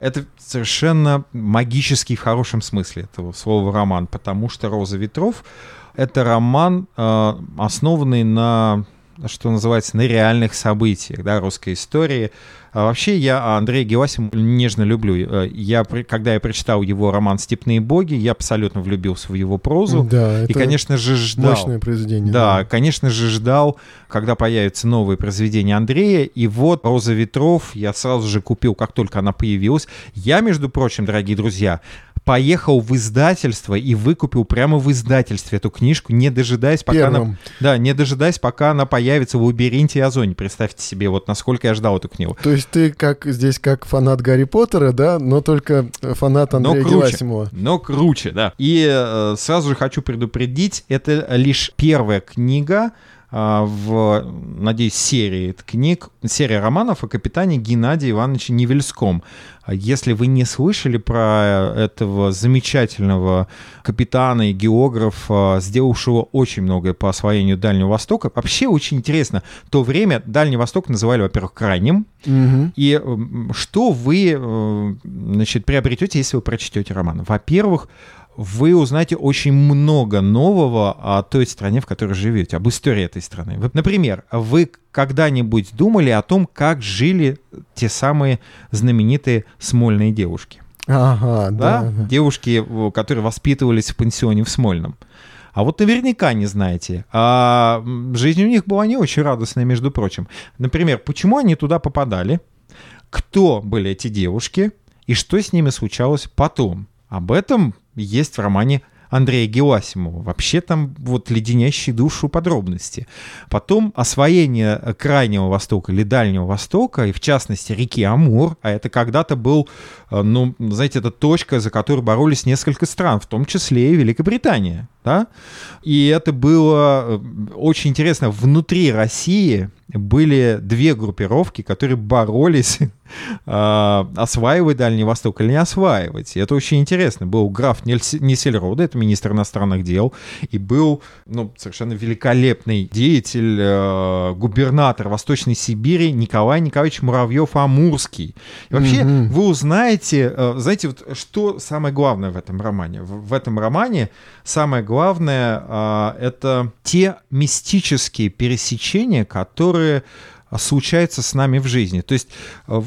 Это совершенно магический в хорошем смысле этого слова роман, потому что «Роза ветров» — это роман, а, основанный на что называется, на реальных событиях, да, русской истории. А вообще я Андрея Геласим нежно люблю. Э, я, когда я прочитал его роман «Степные боги», я абсолютно влюбился в его прозу.
Да,
и, конечно же, ждал...
Мощное произведение.
Да, да, конечно же, ждал, когда появятся новые произведения Андрея. И вот «Роза ветров» я сразу же купил, как только она появилась. Я, между прочим, дорогие друзья, поехал в издательство и выкупил прямо в издательстве эту книжку, не дожидаясь, пока
Первым.
она... Да, не дожидаясь, пока она появится в «Лабиринте и Озоне». Представьте себе, вот насколько я ждал эту книгу.
То есть ты как здесь как фанат Гарри Поттера, да, но только фанат Андрея но круче, Геласимова.
Но круче, да. И э, сразу же хочу предупредить, это лишь первая книга, в, надеюсь, серии книг, серия романов о капитане Геннадии Ивановиче Невельском. А если вы не слышали про этого замечательного капитана и географа, сделавшего очень многое по освоению Дальнего Востока, вообще очень интересно. В то время Дальний Восток называли, во-первых, крайним. Угу. И что вы э, значит, приобретете, если вы прочтете роман? Во-первых, вы узнаете очень много нового о той стране, в которой живете, об истории этой страны. Например, вы когда-нибудь думали о том, как жили те самые знаменитые смольные девушки?
Ага, да.
да? Девушки, которые воспитывались в пансионе в Смольном. А вот наверняка не знаете. А жизнь у них была не очень радостная, между прочим. Например, почему они туда попадали? Кто были эти девушки? И что с ними случалось потом? Об этом есть в романе Андрея Геласимова. Вообще там вот леденящие душу подробности. Потом освоение Крайнего Востока или Дальнего Востока, и в частности реки Амур, а это когда-то был, э, ну, знаете, это точка, за которую боролись несколько стран, в том числе и Великобритания. Да, и это было э, очень интересно. Внутри России были две группировки, которые боролись э, осваивать Дальний Восток или не осваивать. И это очень интересно. Был граф Несельрода, это министр иностранных дел, и был ну, совершенно великолепный деятель, э, губернатор Восточной Сибири Николай Николаевич Муравьев-Амурский. И вообще, mm-hmm. вы узнаете, э, знаете, вот что самое главное в этом романе? В, в этом романе самое главное э, это те мистические пересечения, которые случаются с нами в жизни. То есть э,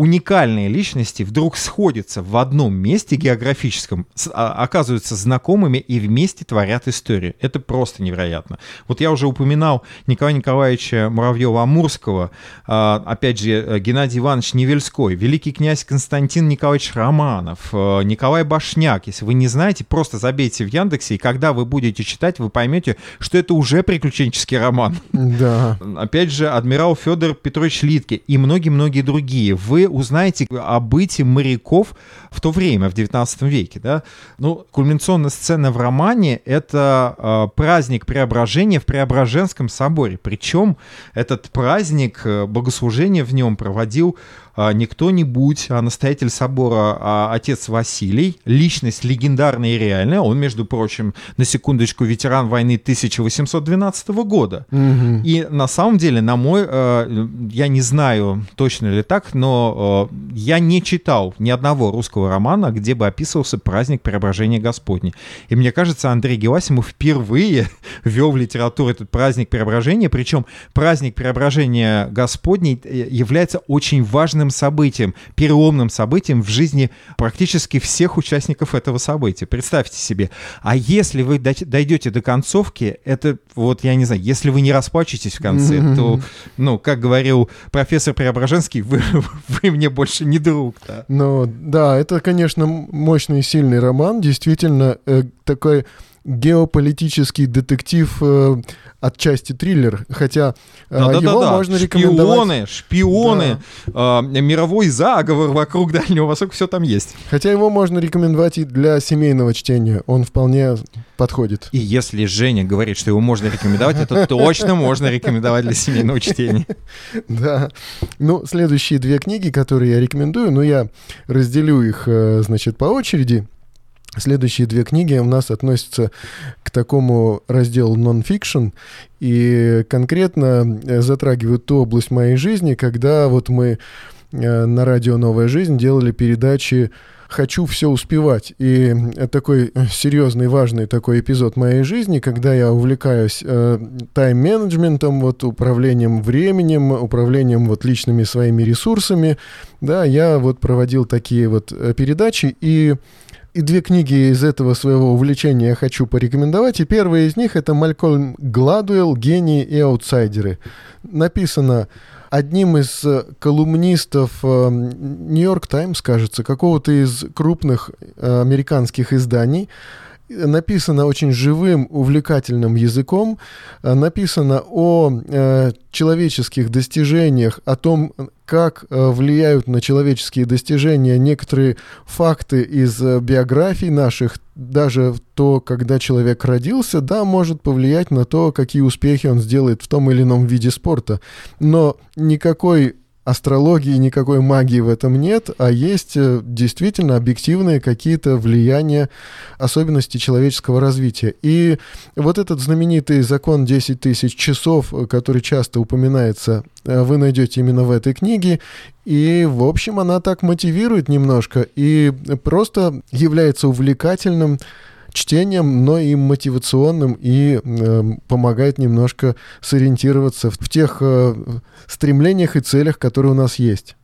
уникальные личности вдруг сходятся в одном месте географическом, а, оказываются знакомыми и вместе творят историю. Это просто невероятно. Вот я уже упоминал Николая Николаевича Муравьева-Амурского, а, опять же, э, Геннадий Иванович Невельской, великий князь Константин Николаевич Романов, э, Николай Башняк. Если вы не знаете, просто забейте в Яндексе, и когда вы будете читать, вы поймете, что это уже приключенческий роман.
Да.
Опять же, адмирал Федор Петрович Литке и многие-многие другие. Вы вы узнаете о быте моряков в то время, в 19 веке. Да? Ну, кульминационная сцена в романе — это э, праздник преображения в Преображенском соборе. Причем этот праздник, э, богослужение в нем проводил не кто-нибудь, а настоятель собора а отец Василий, личность легендарная и реальная. Он, между прочим, на секундочку, ветеран войны 1812 года. Угу. И на самом деле, на мой, э, я не знаю, точно ли так, но э, я не читал ни одного русского романа, где бы описывался праздник Преображения Господня. И мне кажется, Андрей Геласимов впервые ввел в литературу этот праздник Преображения, причем праздник Преображения Господней э, является очень важным важным событием, переломным событием в жизни практически всех участников этого события. Представьте себе. А если вы дойдете до концовки, это вот, я не знаю, если вы не расплачетесь в конце, то, ну, как говорил профессор Преображенский, вы, вы мне больше не друг. Да?
Ну, да, это, конечно, мощный и сильный роман, действительно, э, такой геополитический детектив э, отчасти триллер, хотя э, да, его да, да, можно рекомендовать...
Шпионы, шпионы, да. э, мировой заговор вокруг Дальнего Востока, все там есть.
Хотя его можно рекомендовать и для семейного чтения, он вполне подходит.
И если Женя говорит, что его можно рекомендовать, это точно можно рекомендовать для семейного чтения.
Да. Ну, следующие две книги, которые я рекомендую, ну, я разделю их, э, значит, по очереди. Следующие две книги у нас относятся к такому разделу non-fiction и конкретно э, затрагивают ту область моей жизни, когда вот мы э, на радио «Новая жизнь» делали передачи «Хочу все успевать». И такой серьезный, важный такой эпизод моей жизни, когда я увлекаюсь э, тайм-менеджментом, вот управлением временем, управлением вот личными своими ресурсами, да, я вот проводил такие вот передачи, и и две книги из этого своего увлечения я хочу порекомендовать. И первая из них это Малькольм Гладуэлл «Гении и аутсайдеры». Написано одним из э, колумнистов Нью-Йорк Таймс, кажется, какого-то из крупных э, американских изданий написано очень живым, увлекательным языком, э, написано о э, человеческих достижениях, о том, как э, влияют на человеческие достижения некоторые факты из э, биографий наших, даже то, когда человек родился, да, может повлиять на то, какие успехи он сделает в том или ином виде спорта. Но никакой астрологии, никакой магии в этом нет, а есть э, действительно объективные какие-то влияния, особенности человеческого развития. И вот этот знаменитый закон 10 тысяч часов, э, который часто упоминается, э, вы найдете именно в этой книге. И, в общем, она так мотивирует немножко и просто является увлекательным чтением, но и мотивационным, и э, помогает немножко сориентироваться в, тех э, стремлениях и целях, которые у нас есть.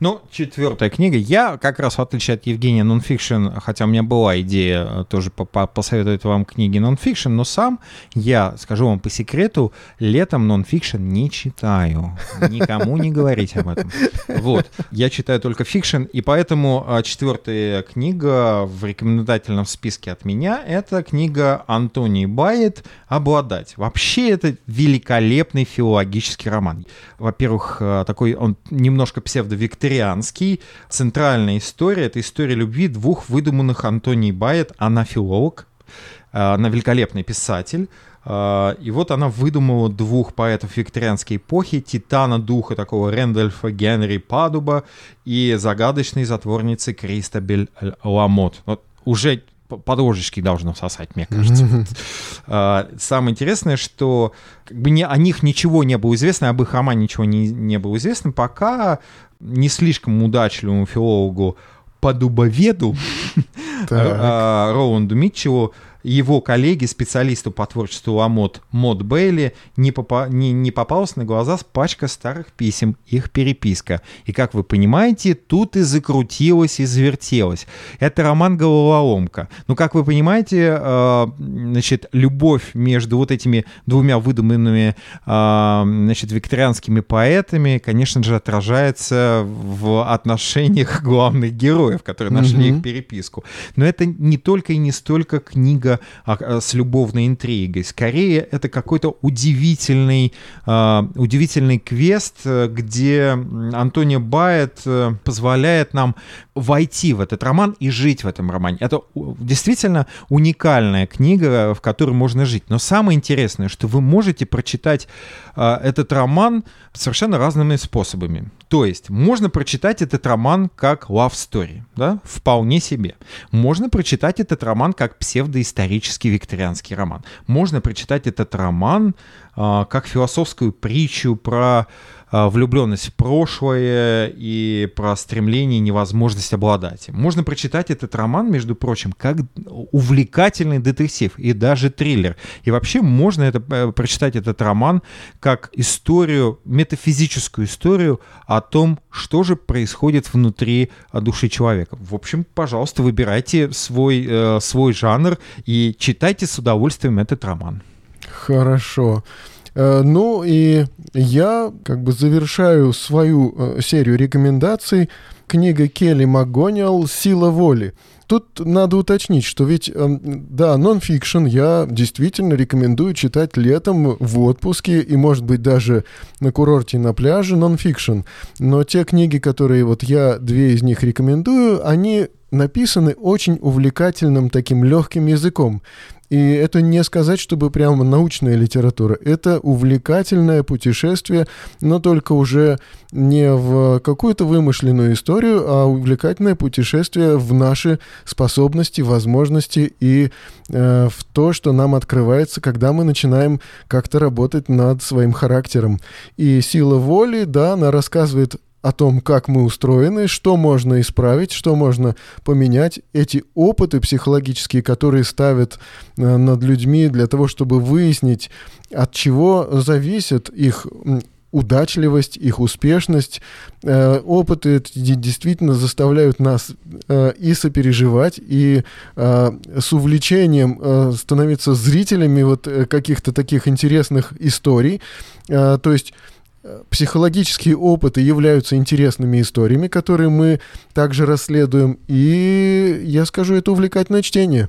Ну, четвертая книга. Я как раз, в отличие от Евгения, нонфикшн, хотя у меня была идея э, тоже посоветовать вам книги нонфикшн, но сам я, скажу вам по секрету, летом нонфикшн не читаю. Никому не говорить об этом. Вот. Я читаю только fiction, и поэтому э, четвертая книга в рекомендательном списке от меня — это книга Антонии Байет «Обладать». Вообще это великолепный филологический роман. Во-первых, э, такой он немножко псевдо викторианский. Центральная история — это история любви двух выдуманных Антоний Байет. Она филолог, Она великолепный писатель. И вот она выдумала двух поэтов викторианской эпохи, титана духа такого Рэндольфа Генри Падуба и загадочной затворницы Кристабель Ламот. Вот уже подложечки должно сосать, мне кажется. А, самое интересное, что как бы не, о них ничего не было известно, об их романе ничего не, не было известно, пока не слишком удачливому филологу подубоведу а, Роланду Митчеллу его коллеге, специалисту по творчеству Ламот Мод Бейли, не, попа не, не попалась на глаза пачка старых писем, их переписка. И, как вы понимаете, тут и закрутилось, и завертелось. Это роман «Головоломка». Ну, как вы понимаете, э, значит, любовь между вот этими двумя выдуманными, э, значит, викторианскими поэтами, конечно же, отражается в отношениях главных героев, которые нашли mm-hmm. их переписку. Но это не только и не столько книга книга а, с любовной интригой. Скорее, это какой-то удивительный, а, удивительный квест, где Антонио Байет э, позволяет нам войти в этот роман и жить в этом романе. Это действительно уникальная книга, в которой можно жить. Но самое интересное, что вы можете прочитать а, этот роман совершенно разными способами. То есть можно прочитать этот роман как love story, да, вполне себе. Можно прочитать этот роман как псевдоисторический викторианский роман. Можно прочитать этот роман а, как философскую притчу про влюбленность в прошлое и про стремление и невозможность обладать. Можно прочитать этот роман, между прочим, как увлекательный детектив и даже триллер. И вообще можно это, э, прочитать этот роман как историю, метафизическую историю о том, что же происходит внутри а, души человека. В общем, пожалуйста, выбирайте свой, э, свой жанр и читайте с удовольствием этот роман.
Хорошо. Э, ну и я как бы завершаю свою э, серию рекомендаций. Книга Келли Макгонигал «Сила воли». Тут надо уточнить, что ведь, эм, да, нон-фикшн я действительно рекомендую читать летом в отпуске и, может быть, даже на курорте на пляже нон-фикшн. Но те книги, которые вот я, две из них рекомендую, они написаны очень увлекательным таким легким языком. И это не сказать, чтобы прямо научная литература. Это увлекательное путешествие, но только уже не в какую-то вымышленную историю, а увлекательное путешествие в наши способности, возможности и э, в то, что нам открывается, когда мы начинаем как-то работать над своим характером. И сила воли, да, она рассказывает о том, как мы устроены, что можно исправить, что можно поменять. Эти опыты психологические, которые ставят э, над людьми для того, чтобы выяснить, от чего зависит их удачливость, их успешность. Э, опыты действительно заставляют нас э, и сопереживать, и с увлечением становиться зрителями вот каких-то таких интересных историй. То есть психологические опыты являются интересными историями, которые мы также расследуем. И я скажу, это увлекательное чтение.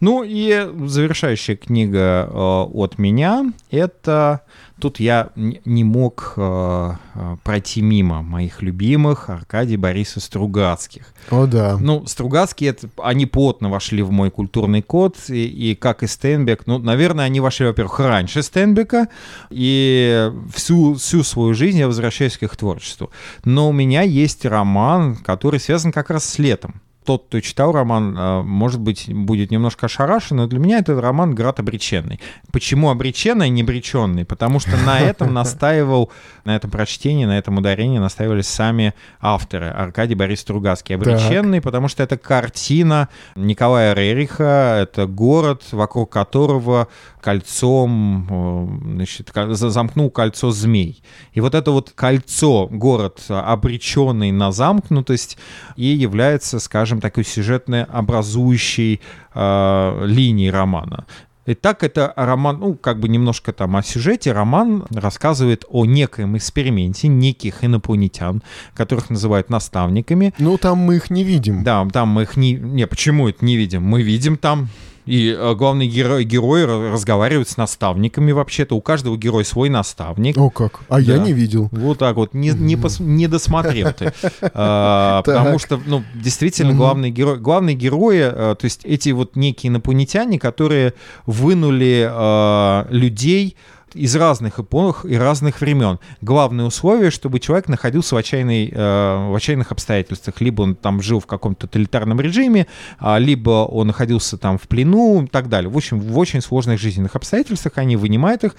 Ну и завершающая книга э, от меня — это Тут я не мог э, э, пройти мимо моих любимых Аркадий Бориса Стругацких.
О, да.
Ну, Стругацкие, это, они плотно вошли в мой культурный код, и, и как и Стенбек, ну, наверное, они вошли, во-первых, раньше Стенбека, и всю, всю свою жизнь я возвращаюсь к их творчеству. Но у меня есть роман, который связан как раз с летом тот, кто читал роман, э, может быть, будет немножко ошарашен, но для меня этот роман «Град обреченный». Почему обреченный, а не обреченный? Потому что на этом настаивал, на этом прочтении, на этом ударении настаивали сами авторы. Аркадий Борис Стругацкий. Обреченный, так. потому что это картина Николая Рериха, это город, вокруг которого кольцом, э, значит, замкнул кольцо змей. И вот это вот кольцо, город, обреченный на замкнутость, и является, скажем, такой сюжетно образующей э, линией романа. Итак, это роман, ну, как бы немножко там о сюжете. Роман рассказывает о некоем эксперименте неких инопланетян, которых называют наставниками.
Ну, там мы их не видим.
Да, там мы их не... Не, почему это не видим? Мы видим там И э, главный герой, герой ра- разговаривает с наставниками вообще-то. У каждого героя свой наставник.
О как, а я
Да.
не видел.
Вот так вот, не, не, пос- не досмотрел ты. А. Потому что, ну, действительно, главные герои, главные герои, а, то есть эти вот некие инопланетяне, которые вынули а, людей из разных эпох и разных времен. Главное условие, чтобы человек находился в, отчаянной, э, в отчаянных обстоятельствах. Либо он там жил в каком-то тоталитарном режиме, а, либо он находился там в плену и так далее. В общем, в очень сложных жизненных обстоятельствах они вынимают их,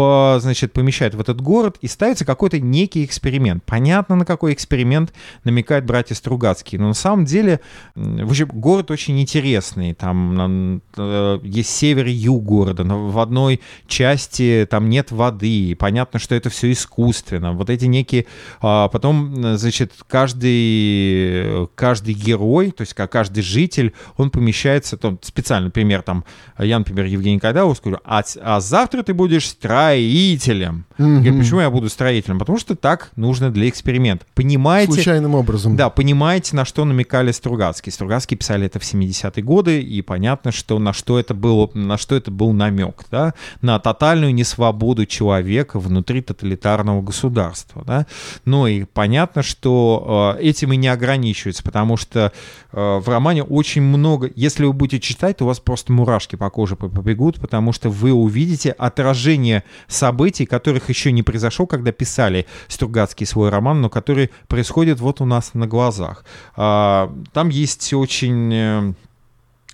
по, значит, помещают в этот город и ставится какой-то некий эксперимент. Понятно, на какой эксперимент намекают братья Стругацкие. Но на самом деле, м, в общем, город очень интересный. Там э, есть север и юг города. но в одной части там нет воды. И понятно, что это все искусственно. Вот эти некие... а, Потом, значит, каждый, каждый герой, то есть как каждый житель, он помещается, там, специально, например, там, я, например, Евгений Кайдалов скажу, а, а завтра ты будешь строителем. Я говорю, почему я буду строителем? Потому что так нужно для эксперимента. Понимаете?
Случайным образом.
Да, понимаете, на что намекали Стругацкие. Стругацкие писали это в 70-е годы, и понятно, что на что это было, на что это был намек, да, на тотальную несвободу человека внутри тоталитарного государства, да. Но и понятно, что э, этим и не ограничивается, потому что э, в романе очень много, если вы будете читать, то у вас просто мурашки по коже по- побегут, потому что вы увидите отражение событий, которых еще не произошло, когда писали Стругацкий свой роман, но которые происходят вот у нас на глазах. А, Там есть очень... э,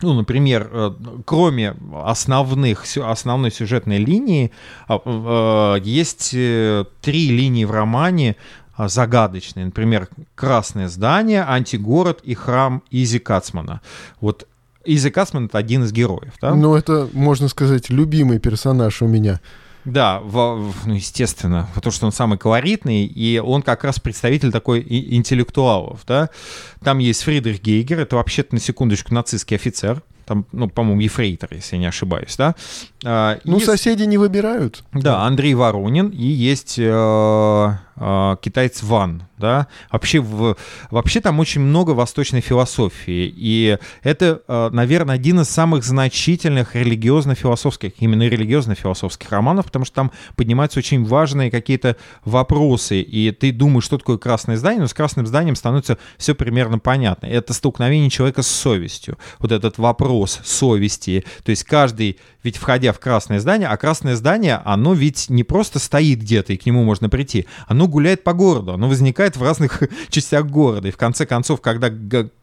ну, например, э, кроме основных, основной сюжетной линии, а, э, есть три линии в романе а, загадочные. Например, «Красное здание», «Антигород» и «Храм Изи Кацмана». Вот Изи Кацман — это один из героев, да?
Ну, это, можно сказать, любимый персонаж у меня.
Да, во- в- ну, естественно, потому что он самый колоритный, и он как раз представитель такой и- интеллектуалов, да. Там есть Фридрих Гейгер, это вообще-то, на секундочку, нацистский офицер, там, ну, по-моему, ефрейтор, если я не ошибаюсь, да. А,
Ну,
есть-
соседи не выбирают.
да, Андрей Воронин и есть э, китаец Ван, да. Вообще, в, вообще там очень много восточной философии, и это, э, наверное, один из самых значительных религиозно-философских, именно религиозно-философских романов, потому что там поднимаются очень важные какие-то вопросы, и ты думаешь, что такое красное здание, но с красным зданием становится все примерно понятно. Это столкновение человека с совестью, вот этот вопрос совести, то есть каждый, ведь входя в красное здание, а красное здание, оно ведь не просто стоит где-то и к нему можно прийти, оно гуляет по городу, оно возникает в разных частях города, и в конце концов, когда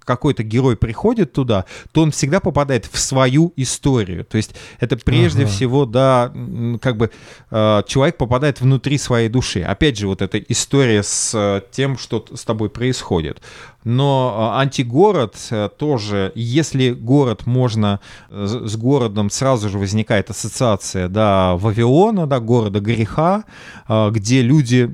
какой-то герой приходит туда, то он всегда попадает в свою историю, то есть это прежде
Ага.
всего, да, как бы э, человек попадает внутри своей души. Опять же, вот эта история с э, тем, что с тобой происходит. Но э, антигород э, тоже, если город можно, с городом сразу же возникает ассоциация, да, Вавилона, да, города греха, где люди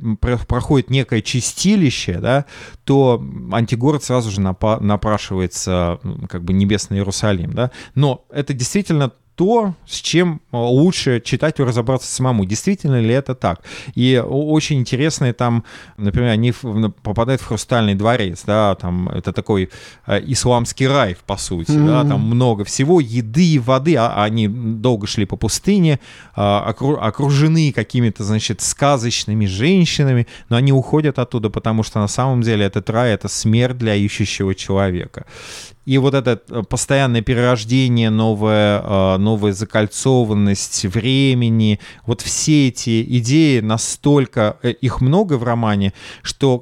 проходят некое чистилище, да, то антигород сразу же напа- напрашивается, как бы, небесный Иерусалим, да. Но это действительно то, с чем э, лучше читателю разобраться самому. Действительно ли это так? И очень интересные там, например, они попадают в Хрустальный дворец, да, там это такой э, исламский рай, по сути, да,
Мгм.
там много всего, еды и воды, а они долго шли по пустыне, а, окру- окружены какими-то, значит, сказочными женщинами, но они уходят оттуда, потому что на самом деле этот рай — это смерть для ищущего человека. И вот это э, постоянное перерождение, новая, э, новая закольцованность времени, вот все эти идеи настолько, э, их много в романе, что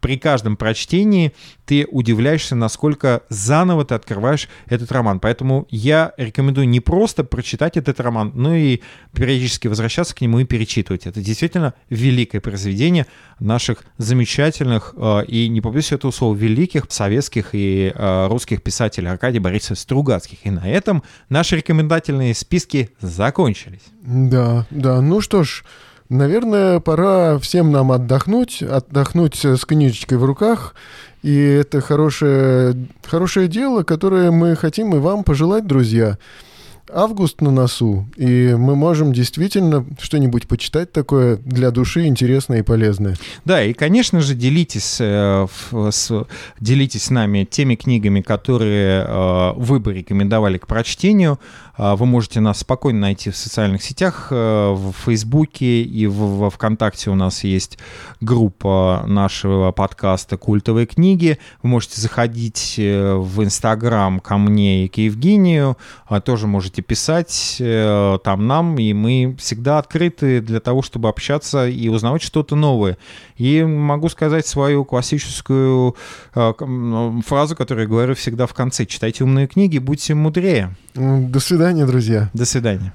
при каждом прочтении ты удивляешься, насколько заново ты открываешь этот роман. Поэтому я рекомендую не просто прочитать этот роман, но и периодически возвращаться к нему и перечитывать. Это действительно великое произведение наших замечательных э, и, не побоюсь этого слова, великих советских и э, русских писателей Аркадия Борисовича Стругацких. И на этом наши рекомендательные списки закончились.
Да, да. Ну что ж, наверное, пора всем нам отдохнуть, отдохнуть с книжечкой в руках. И это хорошее, хорошее дело, которое мы хотим и вам пожелать, друзья. август на носу, и мы можем действительно что-нибудь почитать такое для души интересное и полезное.
Да, и, конечно же, делитесь, э, с, делитесь с нами теми книгами, которые э, вы бы рекомендовали к прочтению. Э, вы можете нас спокойно найти в социальных сетях, в Фейсбуке и в, ВКонтакте у нас есть группа нашего подкаста «Культовые книги». Вы можете заходить в Инстаграм ко мне и к Евгению, тоже можете писать там нам, и мы всегда открыты для того, чтобы общаться и узнавать что-то новое. И могу сказать свою классическую э, фразу, которую я говорю всегда в конце. Читайте умные книги, будьте мудрее.
До свидания, друзья.
До свидания.